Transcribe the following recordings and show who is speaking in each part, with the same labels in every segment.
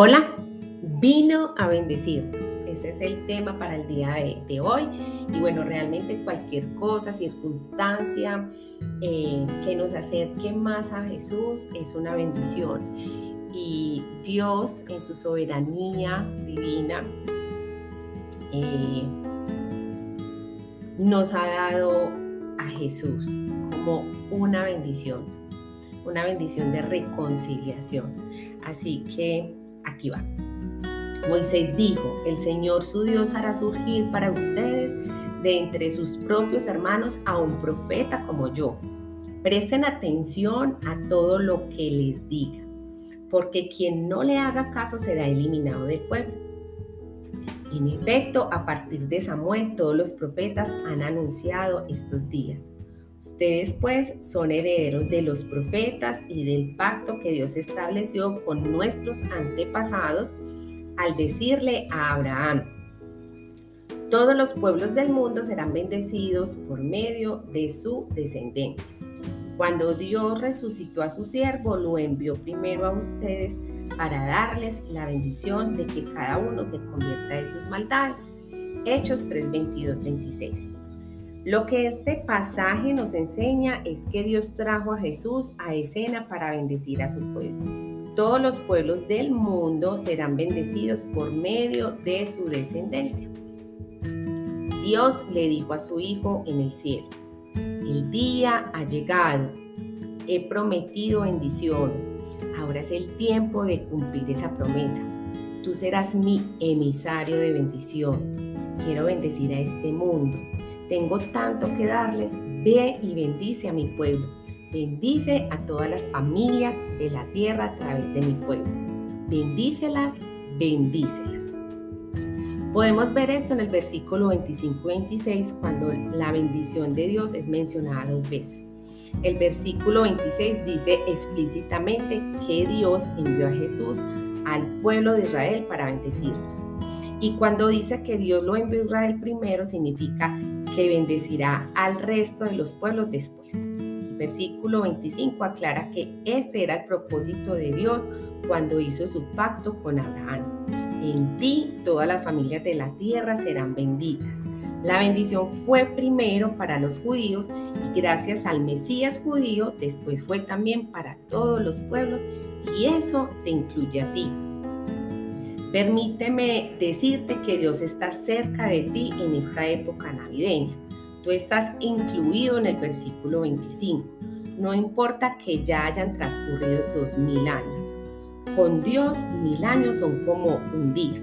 Speaker 1: Hola, vino a bendecirnos. Ese es el tema para el día de, hoy. Y bueno, realmente cualquier cosa, circunstancia eh, que nos acerque más a Jesús es una bendición. Y Dios en su soberanía divina eh, nos ha dado a Jesús como una bendición, una bendición de reconciliación. Así que Moisés dijo, el Señor su Dios hará surgir para ustedes de entre sus propios hermanos a un profeta como yo. Presten atención a todo lo que les diga, porque quien no le haga caso será eliminado del pueblo. En efecto, a partir de Samuel todos los profetas han anunciado estos días. Ustedes pues son herederos de los profetas y del pacto que Dios estableció con nuestros antepasados al decirle a Abraham, todos los pueblos del mundo serán bendecidos por medio de su descendencia. Cuando Dios resucitó a su siervo, lo envió primero a ustedes para darles la bendición de que cada uno se convierta de sus maldades. Hechos 3, 22, 26. Lo que este pasaje nos enseña es que Dios trajo a Jesús a escena para bendecir a su pueblo. Todos los pueblos del mundo serán bendecidos por medio de su descendencia. Dios le dijo a su Hijo en el cielo, el día ha llegado, he prometido bendición, ahora es el tiempo de cumplir esa promesa. Tú serás mi emisario de bendición. Quiero bendecir a este mundo tengo tanto que darles. Ve y bendice a mi pueblo. Bendice a todas las familias de la tierra a través de mi pueblo. Bendícelas, bendícelas. Podemos ver esto en el versículo 25-26 cuando la bendición de Dios es mencionada dos veces. El versículo 26 dice explícitamente que Dios envió a Jesús al pueblo de Israel para bendecirlos. Y cuando dice que Dios lo envió a Israel primero, significa que bendecirá al resto de los pueblos después. El versículo 25 aclara que este era el propósito de Dios cuando hizo su pacto con Abraham. En ti todas las familias de la tierra serán benditas. La bendición fue primero para los judíos y gracias al Mesías judío después fue también para todos los pueblos y eso te incluye a ti. Permíteme decirte que Dios está cerca de ti en esta época navideña. Tú estás incluido en el versículo 25. No importa que ya hayan transcurrido dos mil años. Con Dios mil años son como un día.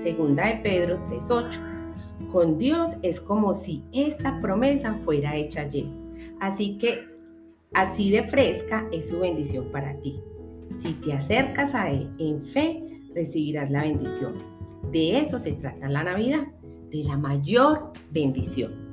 Speaker 1: Segunda de Pedro 3.8. Con Dios es como si esta promesa fuera hecha ayer. Así que así de fresca es su bendición para ti. Si te acercas a Él en fe, recibirás la bendición. De eso se trata la Navidad, de la mayor bendición.